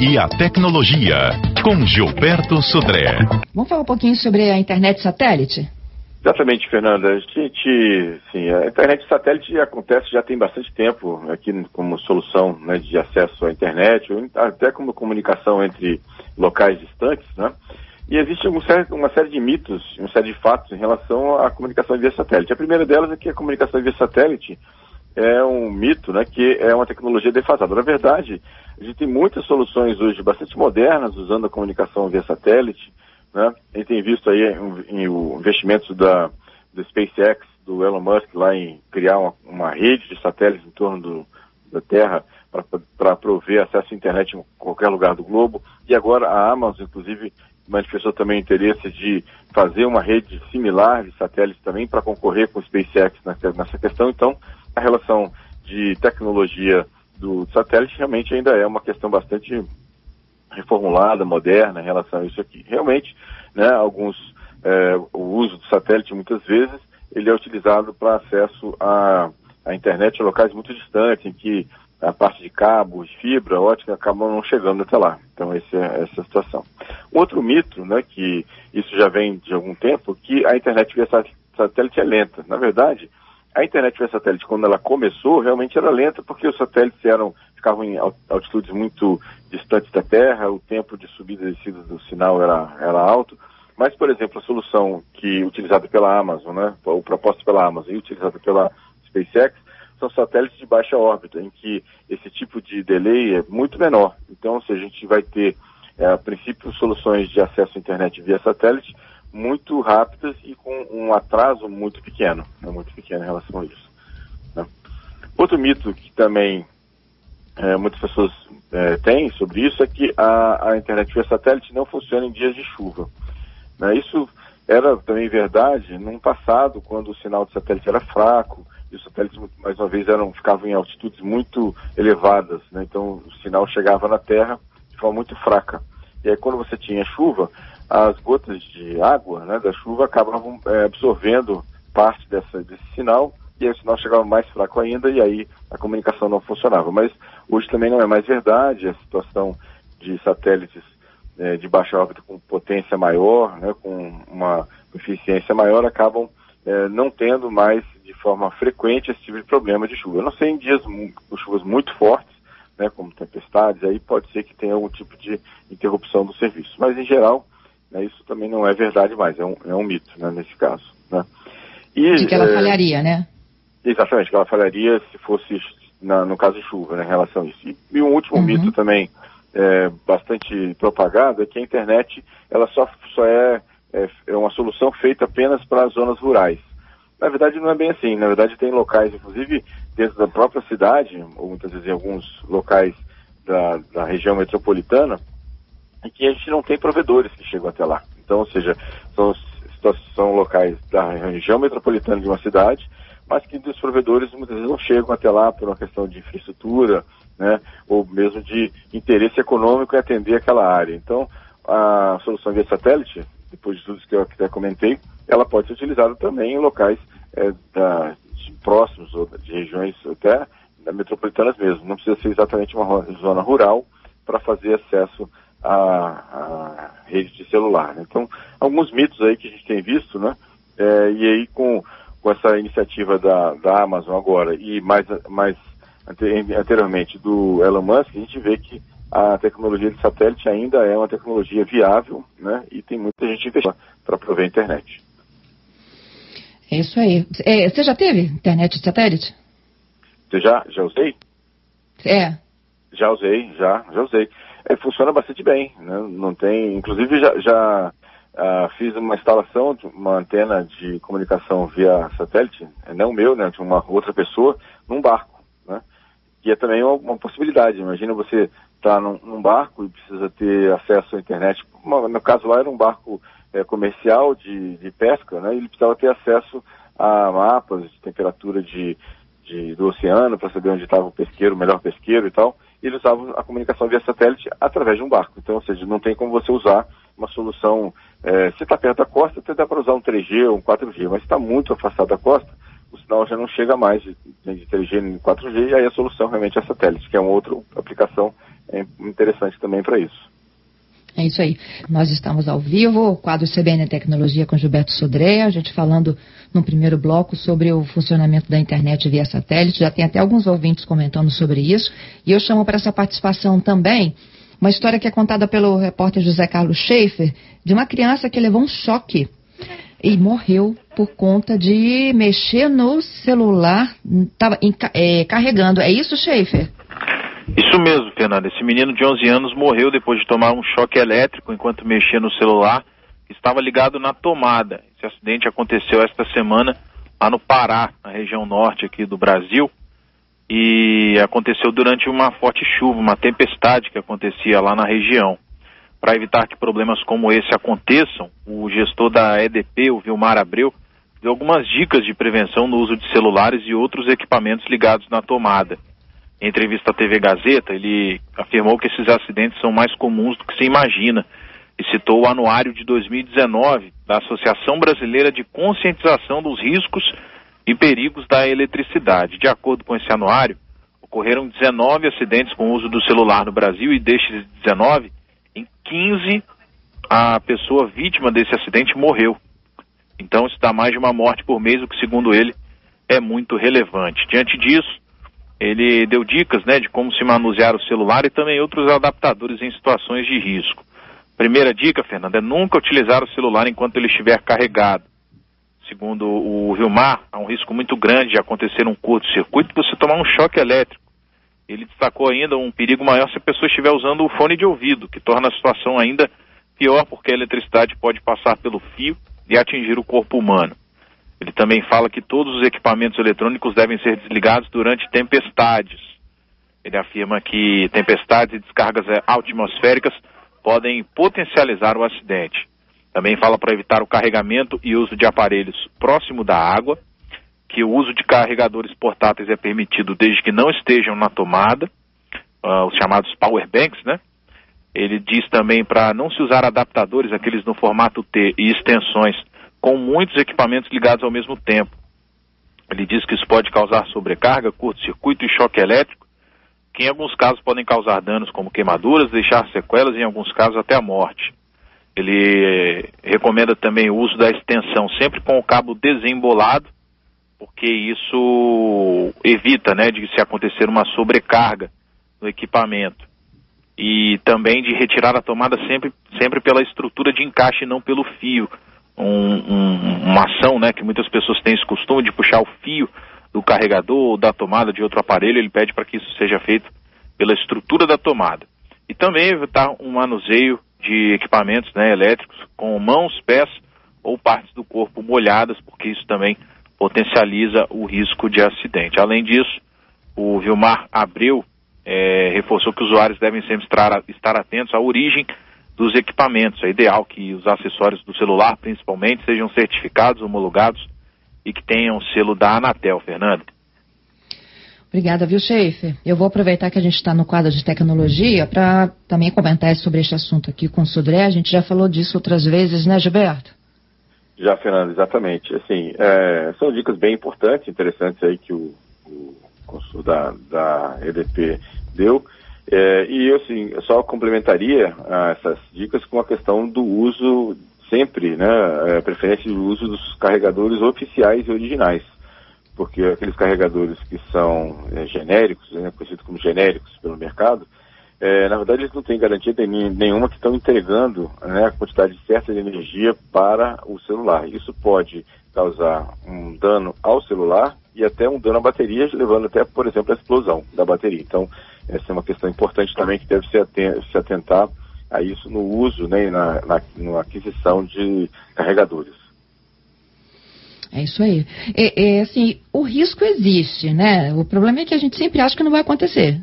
e a tecnologia, com Gilberto Sudré. Vamos falar um pouquinho sobre a internet satélite? Exatamente, Fernanda. A gente, sim, a internet satélite acontece já tem bastante tempo aqui como solução né, de acesso à internet, até como comunicação entre locais distantes, né? E existe uma série, uma série de mitos, uma série de fatos em relação à comunicação via satélite. A primeira delas é que a comunicação via satélite é um mito, né, que é uma tecnologia defasada. Na verdade, a gente tem muitas soluções hoje bastante modernas usando a comunicação via satélite. Né? A gente tem visto aí em, o investimentos da, do SpaceX, do Elon Musk, lá em criar uma, uma rede de satélites em torno do, da Terra para prover acesso à internet em qualquer lugar do globo. E agora a Amazon, inclusive, manifestou também interesse de fazer uma rede similar de satélites também para concorrer com o SpaceX nessa questão. Então, a relação de tecnologia do satélite realmente ainda é uma questão bastante reformulada, moderna em relação a isso aqui. Realmente, né, alguns, é, o uso do satélite muitas vezes, ele é utilizado para acesso à, à internet em locais muito distantes, em que a parte de cabos, fibra ótica acabam não chegando até lá. Então essa é essa a situação. Outro mito, né, que isso já vem de algum tempo, que a internet via satélite é lenta. Na verdade, a internet via satélite, quando ela começou, realmente era lenta, porque os satélites eram, ficavam em altitudes muito distantes da Terra, o tempo de subida e descida do sinal era, era alto. Mas, por exemplo, a solução que utilizada pela Amazon, né, ou proposta pela Amazon e utilizada pela SpaceX, são satélites de baixa órbita, em que esse tipo de delay é muito menor. Então, se a gente vai ter, é, a princípio, soluções de acesso à internet via satélite muito rápidas e com um atraso muito pequeno, né, muito pequeno em relação a isso. Né. Outro mito que também é, muitas pessoas é, têm sobre isso é que a, a, internet via satélite não funciona em dias de chuva. Né. Isso era também verdade no passado, quando o sinal de satélite era fraco, e os satélites, mais uma vez, eram, ficavam em altitudes muito elevadas, né? então o sinal chegava na Terra de forma muito fraca. E aí, quando você tinha chuva, as gotas de água né, da chuva acabavam é, absorvendo parte dessa, desse sinal, e o sinal chegava mais fraco ainda, e aí a comunicação não funcionava. Mas hoje também não é mais verdade, a situação de satélites é, de baixa órbita com potência maior, né, com uma eficiência maior, acabam é, não tendo mais de forma frequente esse tipo de problema de chuva. Eu não sei em dias com chuvas muito fortes, né, como tempestades, aí pode ser que tenha algum tipo de interrupção do serviço. Mas em geral, né, isso também não é verdade mais, é um, é um mito né, nesse caso. Né. E, de que ela é, falharia, né? Exatamente, que ela falharia se fosse na, no caso de chuva, né, em relação a isso. E, e um último uhum. mito também é, bastante propagado é que a internet ela só, só é, é, é uma solução feita apenas para as zonas rurais. Na verdade, não é bem assim. Na verdade, tem locais, inclusive dentro da própria cidade, ou muitas vezes em alguns locais da, da região metropolitana, em que a gente não tem provedores que chegam até lá. Então, ou seja, são, são locais da região metropolitana de uma cidade, mas que os provedores muitas vezes não chegam até lá por uma questão de infraestrutura, né, ou mesmo de interesse econômico em atender aquela área. Então, a solução via satélite, depois de tudo isso que eu até comentei, ela pode ser utilizada também em locais é, da, de próximos ou de regiões até metropolitanas mesmo. Não precisa ser exatamente uma zona rural para fazer acesso à, à, rede de celular. Né? Então, alguns mitos aí que a gente tem visto, né? É, e aí com, com essa iniciativa da, da Amazon agora e mais, mais anteriormente do Elon Musk, a gente vê que a tecnologia de satélite ainda é uma tecnologia viável, né? E tem muita gente investindo para prover a internet. É isso aí. É, você já teve internet de satélite? Você já, já usei? É. Já usei, já, já usei. É, funciona bastante bem, né? Não tem, inclusive já, já uh, fiz uma instalação de uma antena de comunicação via satélite, é não meu, né, de uma outra pessoa, num barco, né? E é também uma, uma possibilidade. Imagina você está num, num, barco e precisa ter acesso à internet. No caso lá era um barco é, comercial de, de, pesca, né? E ele precisava ter acesso a mapas de temperatura de, de do oceano para saber onde estava o pesqueiro, o melhor pesqueiro e tal. E ele usava a comunicação via satélite através de um barco. Então, ou seja, não tem como você usar uma solução. É, se está perto da costa, até dá para usar um 3G ou um 4G, mas se está muito afastado da costa, o sinal já não chega mais de, de 3G nem 4G, e aí a solução realmente é satélite, que é uma outra aplicação é interessante também para isso. É isso aí. Nós estamos ao vivo, o quadro CBN Tecnologia com Gilberto Sodré, a gente falando no primeiro bloco sobre o funcionamento da internet via satélite. Já tem até alguns ouvintes comentando sobre isso. E eu chamo para essa participação também uma história que é contada pelo repórter José Carlos Schaefer de uma criança que levou um choque e morreu por conta de mexer no celular, estava é, carregando. É isso, Schaefer? Isso mesmo, Fernanda. Esse menino de 11 anos morreu depois de tomar um choque elétrico enquanto mexia no celular que estava ligado na tomada. Esse acidente aconteceu esta semana lá no Pará, na região norte aqui do Brasil, e aconteceu durante uma forte chuva, uma tempestade que acontecia lá na região. Para evitar que problemas como esse aconteçam, o gestor da EDP, o Vilmar Abreu, deu algumas dicas de prevenção no uso de celulares e outros equipamentos ligados na tomada. Em entrevista à TV Gazeta, ele afirmou que esses acidentes são mais comuns do que se imagina e citou o anuário de 2019 da Associação Brasileira de Conscientização dos Riscos e Perigos da Eletricidade. De acordo com esse anuário, ocorreram 19 acidentes com uso do celular no Brasil e destes 19, em 15 a pessoa vítima desse acidente morreu. Então isso dá mais de uma morte por mês, o que segundo ele é muito relevante. Diante disso, ele deu dicas né, de como se manusear o celular e também outros adaptadores em situações de risco. Primeira dica, Fernanda, é nunca utilizar o celular enquanto ele estiver carregado. Segundo o Vilmar, há um risco muito grande de acontecer um curto-circuito e você tomar um choque elétrico. Ele destacou ainda um perigo maior se a pessoa estiver usando o fone de ouvido, que torna a situação ainda pior porque a eletricidade pode passar pelo fio e atingir o corpo humano. Ele também fala que todos os equipamentos eletrônicos devem ser desligados durante tempestades. Ele afirma que tempestades e descargas atmosféricas podem potencializar o acidente. Também fala para evitar o carregamento e uso de aparelhos próximo da água, que o uso de carregadores portáteis é permitido desde que não estejam na tomada, uh, os chamados power banks, né? Ele diz também para não se usar adaptadores, aqueles no formato T e extensões com muitos equipamentos ligados ao mesmo tempo. Ele diz que isso pode causar sobrecarga, curto-circuito e choque elétrico, que em alguns casos podem causar danos como queimaduras, deixar sequelas e em alguns casos até a morte. Ele recomenda também o uso da extensão sempre com o cabo desembolado, porque isso evita, né, de se acontecer uma sobrecarga no equipamento. E também de retirar a tomada sempre, sempre pela estrutura de encaixe e não pelo fio, um, um, uma ação né, que muitas pessoas têm esse costume de puxar o fio do carregador ou da tomada de outro aparelho, ele pede para que isso seja feito pela estrutura da tomada. E também evitar um manuseio de equipamentos né, elétricos com mãos, pés ou partes do corpo molhadas, porque isso também potencializa o risco de acidente. Além disso, o Vilmar Abreu é, reforçou que os usuários devem sempre estar, estar atentos à origem dos equipamentos. É ideal que os acessórios do celular, principalmente, sejam certificados, homologados e que tenham selo da Anatel, Fernanda. Obrigada, viu, Schaefer? Eu vou aproveitar que a gente está no quadro de tecnologia para também comentar sobre este assunto aqui com o Sudré. A gente já falou disso outras vezes, né, Gilberto? Já, Fernando, exatamente. Assim, é, são dicas bem importantes, interessantes aí que o, o consul da, da EDP deu. É, e eu, assim, só complementaria ah, essas dicas com a questão do uso sempre, né, a preferência de uso dos carregadores oficiais e originais, porque aqueles carregadores que são é, genéricos, né, conhecidos como genéricos pelo mercado, é, na verdade eles não têm garantia nenhuma que estão entregando né, a quantidade certa de energia para o celular. Isso pode causar um dano ao celular e até um dano à bateria, levando até, por exemplo, à explosão da bateria. Então, essa é uma questão importante também que deve se atentar a isso no uso, né, na, na, na aquisição de carregadores. É isso aí. É, é, assim, o risco existe, né? O problema é que a gente sempre acha que não vai acontecer.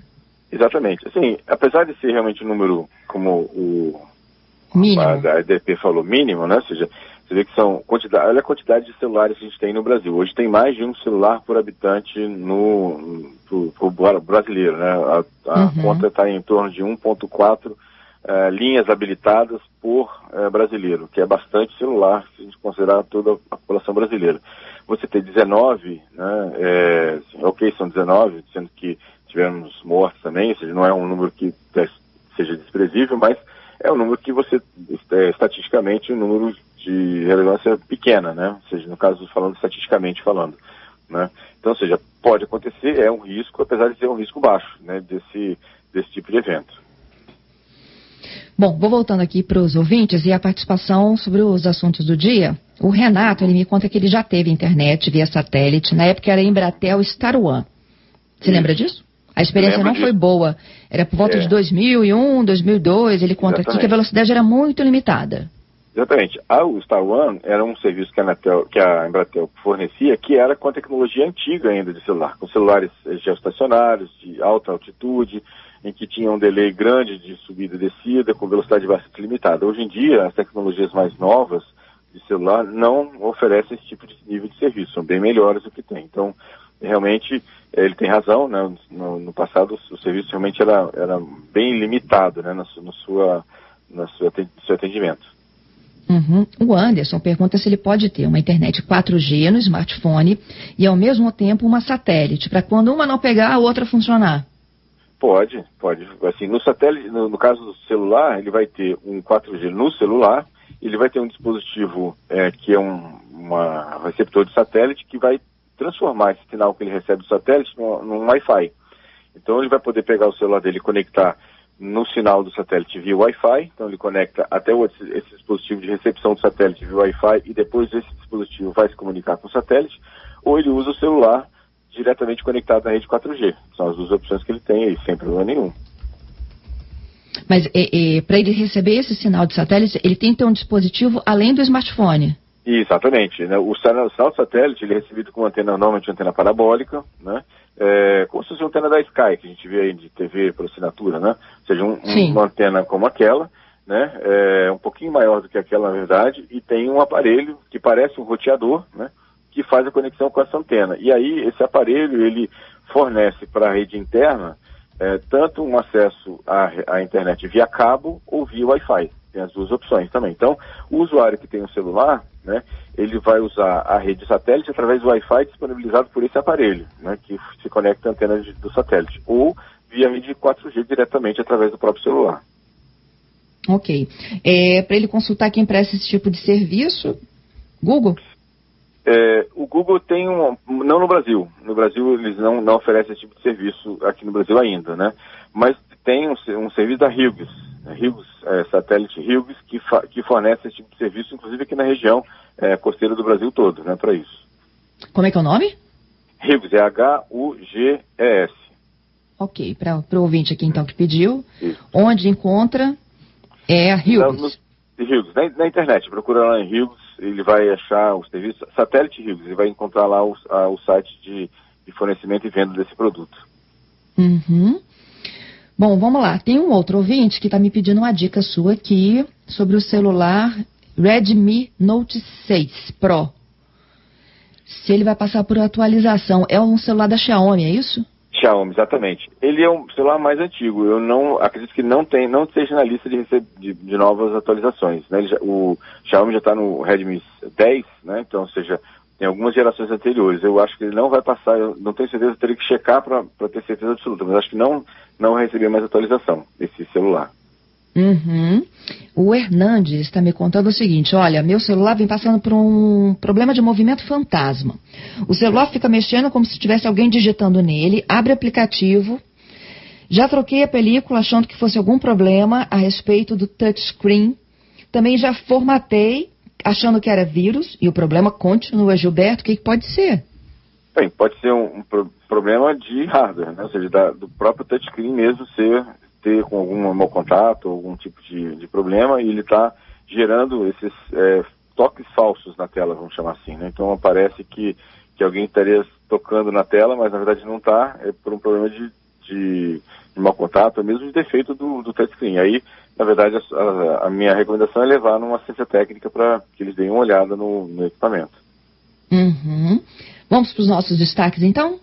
Exatamente. Assim, apesar de ser realmente um número, como o mínimo. a, a EDP falou, mínimo, né? Ou seja, você vê que são quantidade, olha a quantidade de celulares que a gente tem no Brasil. Hoje tem mais de um celular por habitante no pro brasileiro, né? A, a uhum. conta está em torno de 1.4 uh, eh, linhas habilitadas por uh, brasileiro, que é bastante celular se a gente considerar toda a população brasileira. Você tem 19, né? É, ok, são 19, sendo que tivemos mortes também, ou seja, não é um número que desprezível, mas é um número que você, é, estatisticamente, um número de relevância pequena, né? Ou seja, no caso, falando estatisticamente falando, né? Então, ou seja, pode acontecer, é um risco, apesar de ser um risco baixo, né? Desse, desse tipo de evento. Bom, vou voltando aqui para os ouvintes e a participação sobre os assuntos do dia. O Renato, ele me conta que ele já teve internet via satélite, na época era Embratel Star One. Você Isso. lembra disso? A experiência não disso. foi boa. Era por volta é. de 2001, 2002. Ele conta Exatamente. aqui que a velocidade era muito limitada. Exatamente. O Star One era um serviço que a, Anatel, que a Embratel fornecia, que era com a tecnologia antiga ainda de celular, com celulares geoestacionários, de alta altitude, em que tinha um delay grande de subida e descida, com velocidade bastante limitada. Hoje em dia, as tecnologias mais novas de celular não oferecem esse tipo de nível de serviço, são bem melhores do que tem. Então, realmente, ele tem razão, né? no, no passado o serviço realmente era, era bem limitado né? no, no, sua, no seu atendimento. Uhum. O Anderson pergunta se ele pode ter uma internet 4G no smartphone e ao mesmo tempo uma satélite, para quando uma não pegar, a outra funcionar. Pode, pode. Assim, no satélite, no, no, caso do celular, ele vai ter um 4G no celular, ele vai ter um dispositivo é, que é um uma receptor de satélite que vai transformar esse sinal que ele recebe do satélite num, num Wi-Fi. Então ele vai poder pegar o celular dele e conectar no sinal do satélite via Wi-Fi, então ele conecta até o, esse dispositivo de recepção do satélite via Wi-Fi e depois esse dispositivo vai se comunicar com o satélite, ou ele usa o celular diretamente conectado na rede 4G. São as duas opções que ele tem aí, sem problema nenhum. Mas para ele receber esse sinal de satélite, ele tem que ter um dispositivo além do smartphone? Exatamente. Né? O, sinal, o sinal de satélite ele é recebido com uma antena, normalmente uma antena parabólica, né? É, como se fosse uma antena da Sky, que a gente vê aí de TV por assinatura, né? Ou seja, um, um, uma antena como aquela, né? É um pouquinho maior do que aquela, na verdade, e tem um aparelho que parece um roteador, né? que faz a conexão com essa antena. E aí esse aparelho ele fornece para a rede interna é, tanto um acesso à, à, internet via cabo ou via Wi-Fi. Tem as duas opções também. Então, o usuário que tem um celular, né, ele vai usar a rede satélite através do Wi-Fi disponibilizado por esse aparelho, né, que se conecta à antena de, do satélite, ou via rede 4G diretamente através do próprio celular. Ok. É, para ele consultar quem presta esse tipo de serviço, Google? É, o Google tem um, não no Brasil, no Brasil eles não, não oferecem esse tipo de serviço aqui no Brasil ainda, né? Mas tem um, um serviço da Hughes, Hughes é, satélite Hughes, que, fa, que fornece esse tipo de serviço, inclusive aqui na região é, costeira do Brasil todo, né? Para isso. Como é que é o nome? Hughes, é H-U-G-E-S. Ok, para o ouvinte aqui então que pediu, isso. onde encontra é a. No, Hughes, na, na internet, procura lá em Hughes ele vai achar o serviço Satélite Rios, ele vai encontrar lá o, a, o site de, de, fornecimento e venda desse produto. Uhum. Bom, vamos lá. Tem um outro ouvinte que está me pedindo uma dica sua aqui sobre o celular Redmi Note 6 Pro. Se ele vai passar por atualização. É um celular da Xiaomi, é isso? Xiaomi, exatamente. Ele é um celular mais antigo. Eu não acredito que não tem, não esteja na lista de, de, de novas atualizações. Né? Já, o Xiaomi já está no Redmi 10, né? Então, ou seja, tem algumas gerações anteriores. Eu acho que ele não vai passar. Eu não tenho certeza, teria que checar para ter certeza absoluta. Mas acho que não, não receber mais atualização esse celular. Uhum. O Hernandes está me contando o seguinte: olha, meu celular vem passando por um problema de movimento fantasma. O celular fica mexendo como se tivesse alguém digitando nele, abre aplicativo. Já troquei a película achando que fosse algum problema a respeito do touchscreen. Também já formatei achando que era vírus e o problema continua. Gilberto, o que, que pode ser? Bem, pode ser um, um pro problema de hardware, né? ou seja, da, do próprio touchscreen mesmo ser ter com algum mau contato, algum tipo de, de problema, e ele está gerando esses é, toques falsos na tela, vamos chamar assim. Né? Então aparece que, que alguém estaria tocando na tela, mas na verdade não está, é por um problema de, de, de mau contato, mesmo de defeito do, do touchscreen. Aí, na verdade, a, a, minha recomendação é levar numa assistência técnica para que eles deem uma olhada no, no equipamento. Uhum. Vamos para os nossos destaques então?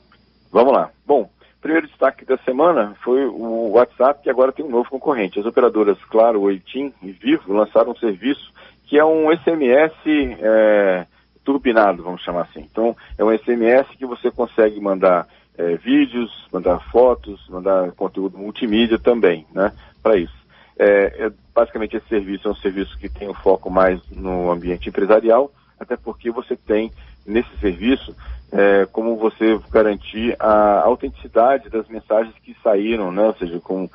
Vamos lá. Bom, primeiro destaque da semana foi o WhatsApp, que agora tem um novo concorrente. As operadoras Claro, Oitim e Vivo lançaram um serviço que é um SMS é, turbinado, vamos chamar assim. Então, é um SMS que você consegue mandar é, vídeos, mandar fotos, mandar conteúdo multimídia também, né, para isso. É, é, basicamente, esse serviço é um serviço que tem o um foco mais no ambiente empresarial, até porque você tem nesse serviço é, como você garantir a autenticidade das mensagens que saíram, né? ou seja, com,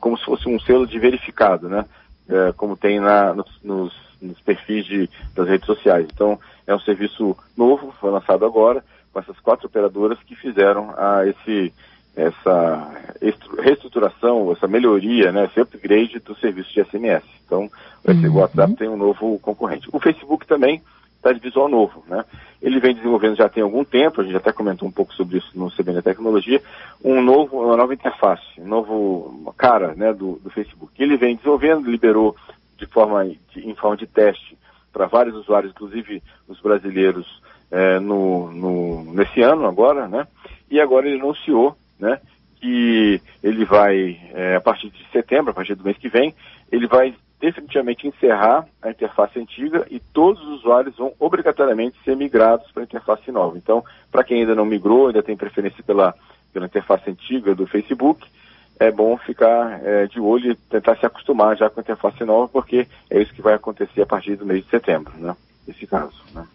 como se fosse um selo de verificado, né? É, como tem na, nos, nos perfis de, das redes sociais. Então, é um serviço novo, foi lançado agora, com essas quatro operadoras que fizeram a esse, essa reestruturação, essa melhoria, né, esse upgrade do serviço de SMS. Então, uhum. o WhatsApp tem um novo concorrente. O Facebook também está de visual novo, né? Ele vem desenvolvendo já tem algum tempo, a gente até comentou um pouco sobre isso no CBN Tecnologia, um novo, uma nova interface, um novo cara, né, do, do Facebook. Ele vem desenvolvendo, liberou de forma, de, em forma de teste para vários usuários, inclusive os brasileiros, é, no, no, nesse ano agora, né? E agora ele anunciou, né, que ele vai, é, a partir de setembro, a partir do mês que vem, ele vai definitivamente encerrar a interface antiga e todos os usuários vão obrigatoriamente ser migrados para a interface nova. Então, para quem ainda não migrou, ainda tem preferência pela, pela interface antiga do Facebook, é bom ficar é, de olho e tentar se acostumar já com a interface nova, porque é isso que vai acontecer a partir do mês de setembro, né? Nesse caso, né?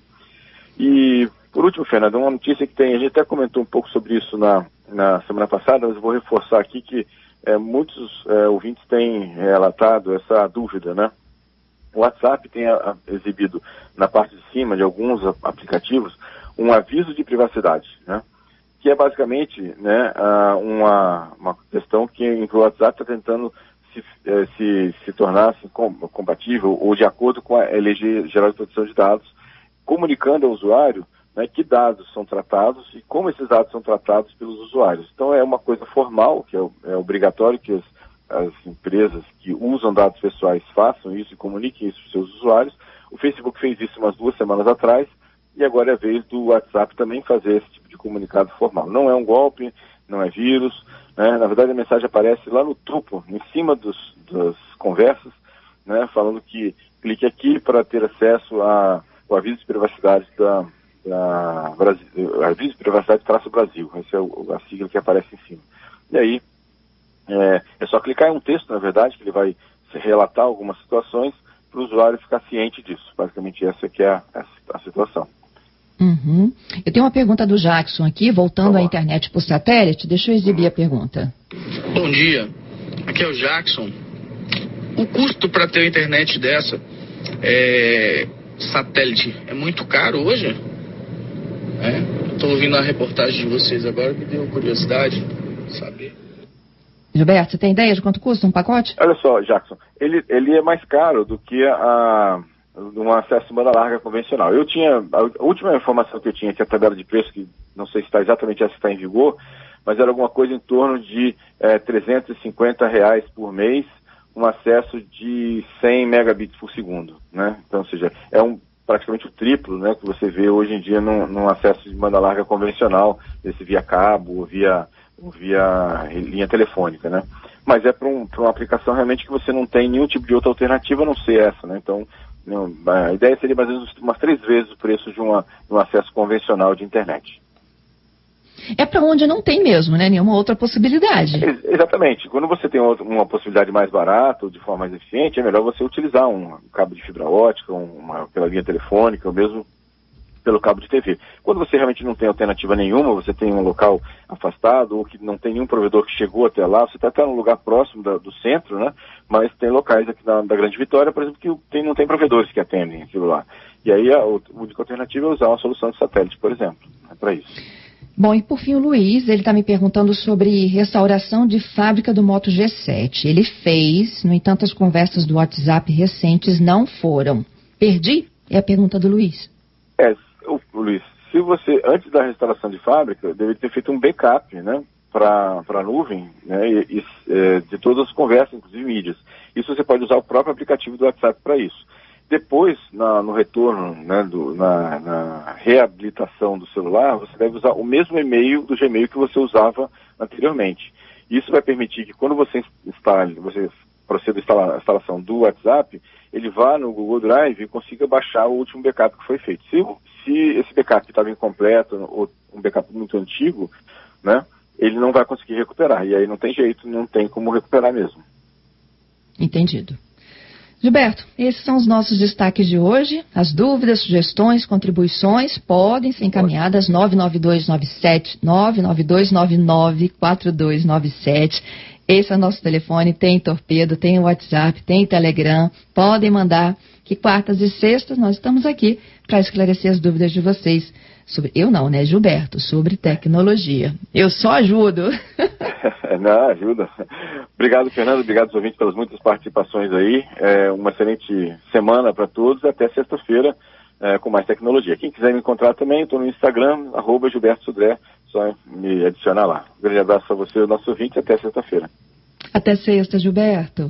E, por último, Fernando, uma notícia que tem, a gente até comentou um pouco sobre isso na, na semana passada, mas eu vou reforçar aqui que é, muitos é, ouvintes têm relatado essa dúvida, né? O WhatsApp tem a, a, exibido na parte de cima de alguns aplicativos um aviso de privacidade, né? Que é basicamente né, uma, uma questão que o WhatsApp está tentando se, é, se, se tornar assim, compatível ou de acordo com a Lei Geral de Proteção de Dados, comunicando ao usuário né, que dados são tratados e como esses dados são tratados pelos usuários. Então é uma coisa formal, que é, é obrigatório que as, as, empresas que usam dados pessoais façam isso e comuniquem isso para os seus usuários. O Facebook fez isso umas duas semanas atrás e agora é a vez do WhatsApp também fazer esse tipo de comunicado formal. Não é um golpe, não é vírus, né? na verdade a mensagem aparece lá no topo, em cima dos, das conversas, né? falando que clique aqui para ter acesso ao aviso de privacidade da, da Brasil, Aviso de Privacidade Traço Brasil. Essa é a sigla que aparece em cima. E aí, é, é, só clicar em um texto, na verdade, que ele vai relatar algumas situações para o usuário ficar ciente disso. Basicamente, essa que é a, a situação. Uhum. Eu tenho uma pergunta do Jackson aqui, voltando à internet por satélite. Deixa eu exibir a pergunta. Bom dia, aqui é o Jackson. O custo para ter uma internet dessa é, satélite é muito caro hoje? É, Estou ouvindo a reportagem de vocês agora, me deu curiosidade saber. Gilberto, você tem ideia de quanto custa um pacote? Olha só, Jackson, ele, ele é mais caro do que a, um acesso banda larga convencional. Eu tinha, a última informação que eu tinha, que é a tabela de preço, que não sei se está exatamente essa que está em vigor, mas era alguma coisa em torno de é, 350 reais por mês, um acesso de 100 megabits por segundo, né? Então, ou seja, é um praticamente o triplo né, que você vê hoje em dia num, num acesso de banda larga convencional, desse via cabo ou via, via linha telefônica, né? Mas é para um, uma aplicação realmente que você não tem nenhum tipo de outra alternativa a não ser essa, né? Então, a ideia seria mais ou menos umas três vezes o preço de, uma, de um acesso convencional de internet. É para onde não tem mesmo, né? Nenhuma outra possibilidade. Ex exatamente. Quando você tem uma possibilidade mais barata de forma mais eficiente, é melhor você utilizar um cabo de fibra ótica, uma, pela linha telefônica, ou mesmo pelo cabo de TV. Quando você realmente não tem alternativa nenhuma, você tem um local afastado ou que não tem nenhum provedor que chegou até lá, você está até num lugar próximo da, do centro, né? Mas tem locais aqui da, da Grande Vitória, por exemplo, que tem, não tem provedores que atendem aquilo lá. E aí a, a única alternativa é usar uma solução de satélite, por exemplo, é para isso. Bom, e por fim o Luiz, ele está me perguntando sobre restauração de fábrica do Moto G7. Ele fez, no entanto, as conversas do WhatsApp recentes não foram. Perdi? É a pergunta do Luiz. É, o, Luiz, se você, antes da restauração de fábrica, deveria ter feito um backup, né? Para a nuvem, né, e, e, é, de todas as conversas, inclusive mídias. Isso você pode usar o próprio aplicativo do WhatsApp para isso. Depois, na, no retorno, né, do, na, na, reabilitação do celular, você deve usar o mesmo e-mail do Gmail que você usava anteriormente. Isso vai permitir que quando você instale, você proceda a instalação do WhatsApp, ele vá no Google Drive e consiga baixar o último backup que foi feito. Se, se esse backup estava incompleto ou um backup muito antigo, né, ele não vai conseguir recuperar. E aí não tem jeito, não tem como recuperar mesmo. Entendido. Gilberto, esses são os nossos destaques de hoje. As dúvidas, sugestões, contribuições podem ser encaminhadas 99297 99299 4297. Esse é o nosso telefone, tem torpedo, tem WhatsApp, tem Telegram. Podem mandar que quartas e sextas nós estamos aqui para esclarecer as dúvidas de vocês sobre eu não, né, Gilberto, sobre tecnologia. Eu só ajudo. não, ajuda. Obrigado, Fernando. Obrigado aos ouvintes pelas muitas participações aí. É uma excelente semana para todos. Até sexta-feira é, com mais tecnologia. Quem quiser me encontrar também, estou no Instagram, arroba Gilberto Sudré. Só me adicionar lá. Um grande abraço a você, nosso ouvinte. Até sexta-feira. Até sexta, Gilberto.